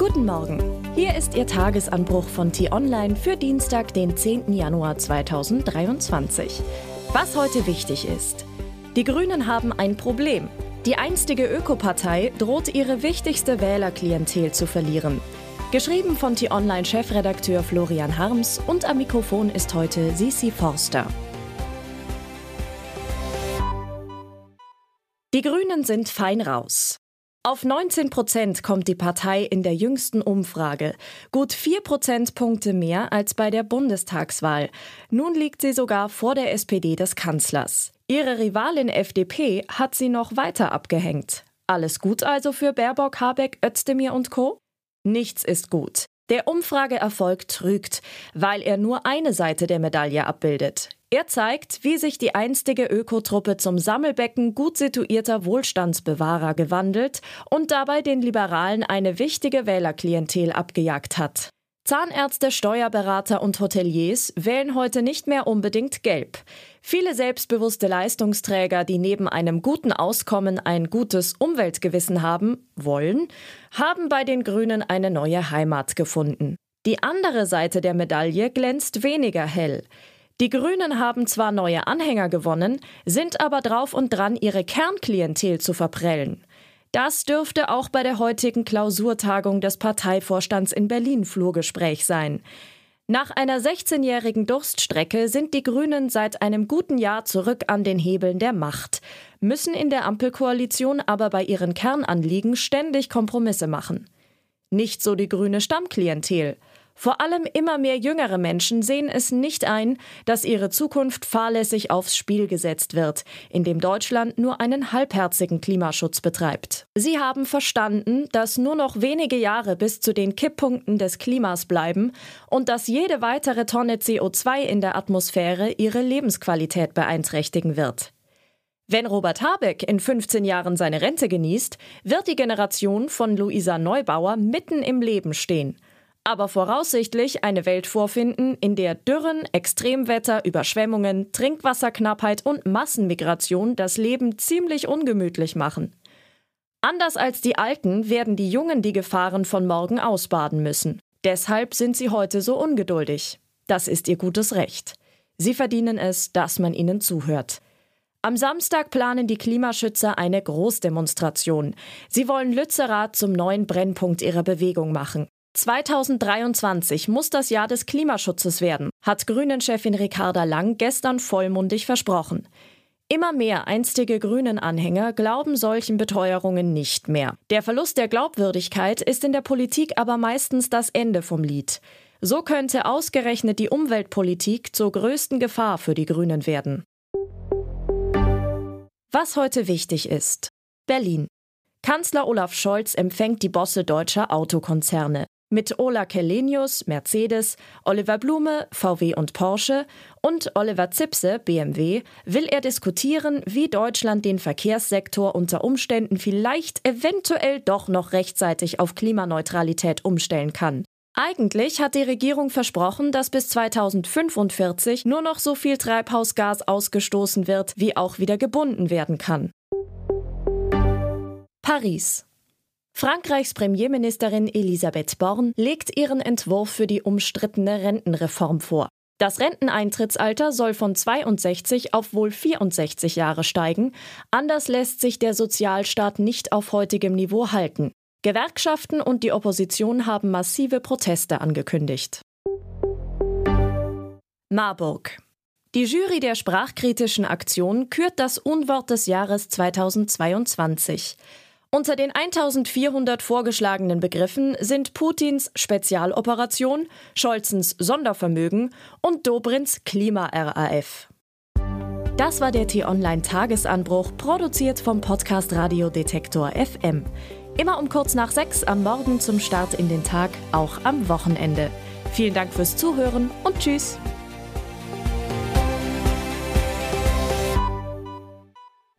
Guten Morgen. Hier ist Ihr Tagesanbruch von T-Online für Dienstag, den 10. Januar 2023. Was heute wichtig ist. Die Grünen haben ein Problem. Die einstige Ökopartei droht ihre wichtigste Wählerklientel zu verlieren. Geschrieben von T-Online-Chefredakteur Florian Harms und am Mikrofon ist heute Sisi Forster. Die Grünen sind fein raus. Auf 19 Prozent kommt die Partei in der jüngsten Umfrage. Gut vier Prozentpunkte mehr als bei der Bundestagswahl. Nun liegt sie sogar vor der SPD des Kanzlers. Ihre Rivalin FDP hat sie noch weiter abgehängt. Alles gut also für Baerbock, Habeck, Özdemir und Co? Nichts ist gut. Der Umfrageerfolg trügt, weil er nur eine Seite der Medaille abbildet. Er zeigt, wie sich die einstige Ökotruppe zum Sammelbecken gut situierter Wohlstandsbewahrer gewandelt und dabei den Liberalen eine wichtige Wählerklientel abgejagt hat. Zahnärzte, Steuerberater und Hoteliers wählen heute nicht mehr unbedingt gelb. Viele selbstbewusste Leistungsträger, die neben einem guten Auskommen ein gutes Umweltgewissen haben wollen, haben bei den Grünen eine neue Heimat gefunden. Die andere Seite der Medaille glänzt weniger hell. Die Grünen haben zwar neue Anhänger gewonnen, sind aber drauf und dran, ihre Kernklientel zu verprellen. Das dürfte auch bei der heutigen Klausurtagung des Parteivorstands in Berlin Flurgespräch sein. Nach einer 16-jährigen Durststrecke sind die Grünen seit einem guten Jahr zurück an den Hebeln der Macht, müssen in der Ampelkoalition aber bei ihren Kernanliegen ständig Kompromisse machen. Nicht so die grüne Stammklientel. Vor allem immer mehr jüngere Menschen sehen es nicht ein, dass ihre Zukunft fahrlässig aufs Spiel gesetzt wird, indem Deutschland nur einen halbherzigen Klimaschutz betreibt. Sie haben verstanden, dass nur noch wenige Jahre bis zu den Kipppunkten des Klimas bleiben und dass jede weitere Tonne CO2 in der Atmosphäre ihre Lebensqualität beeinträchtigen wird. Wenn Robert Habeck in 15 Jahren seine Rente genießt, wird die Generation von Luisa Neubauer mitten im Leben stehen – aber voraussichtlich eine Welt vorfinden, in der Dürren, Extremwetter, Überschwemmungen, Trinkwasserknappheit und Massenmigration das Leben ziemlich ungemütlich machen. Anders als die Alten werden die Jungen die Gefahren von morgen ausbaden müssen. Deshalb sind sie heute so ungeduldig. Das ist ihr gutes Recht. Sie verdienen es, dass man ihnen zuhört. Am Samstag planen die Klimaschützer eine Großdemonstration. Sie wollen Lützerath zum neuen Brennpunkt ihrer Bewegung machen. 2023 muss das Jahr des Klimaschutzes werden, hat Grünen-Chefin Ricarda Lang gestern vollmundig versprochen. Immer mehr einstige Grünen-Anhänger glauben solchen Beteuerungen nicht mehr. Der Verlust der Glaubwürdigkeit ist in der Politik aber meistens das Ende vom Lied. So könnte ausgerechnet die Umweltpolitik zur größten Gefahr für die Grünen werden. Was heute wichtig ist. Berlin. Kanzler Olaf Scholz empfängt die Bosse deutscher Autokonzerne. Mit Ola Kellenius, Mercedes, Oliver Blume, VW und Porsche und Oliver Zipse, BMW, will er diskutieren, wie Deutschland den Verkehrssektor unter Umständen vielleicht eventuell doch noch rechtzeitig auf Klimaneutralität umstellen kann. Eigentlich hat die Regierung versprochen, dass bis 2045 nur noch so viel Treibhausgas ausgestoßen wird, wie auch wieder gebunden werden kann. Paris. Frankreichs Premierministerin Elisabeth Born legt ihren Entwurf für die umstrittene Rentenreform vor. Das Renteneintrittsalter soll von 62 auf wohl 64 Jahre steigen. Anders lässt sich der Sozialstaat nicht auf heutigem Niveau halten. Gewerkschaften und die Opposition haben massive Proteste angekündigt. Marburg. Die Jury der sprachkritischen Aktion kürt das Unwort des Jahres 2022. Unter den 1400 vorgeschlagenen Begriffen sind Putins Spezialoperation, Scholzens Sondervermögen und Dobrins Klima-RAF. Das war der T-Online-Tagesanbruch, produziert vom Podcast Radio Detektor FM. Immer um kurz nach sechs am Morgen zum Start in den Tag, auch am Wochenende. Vielen Dank fürs Zuhören und Tschüss.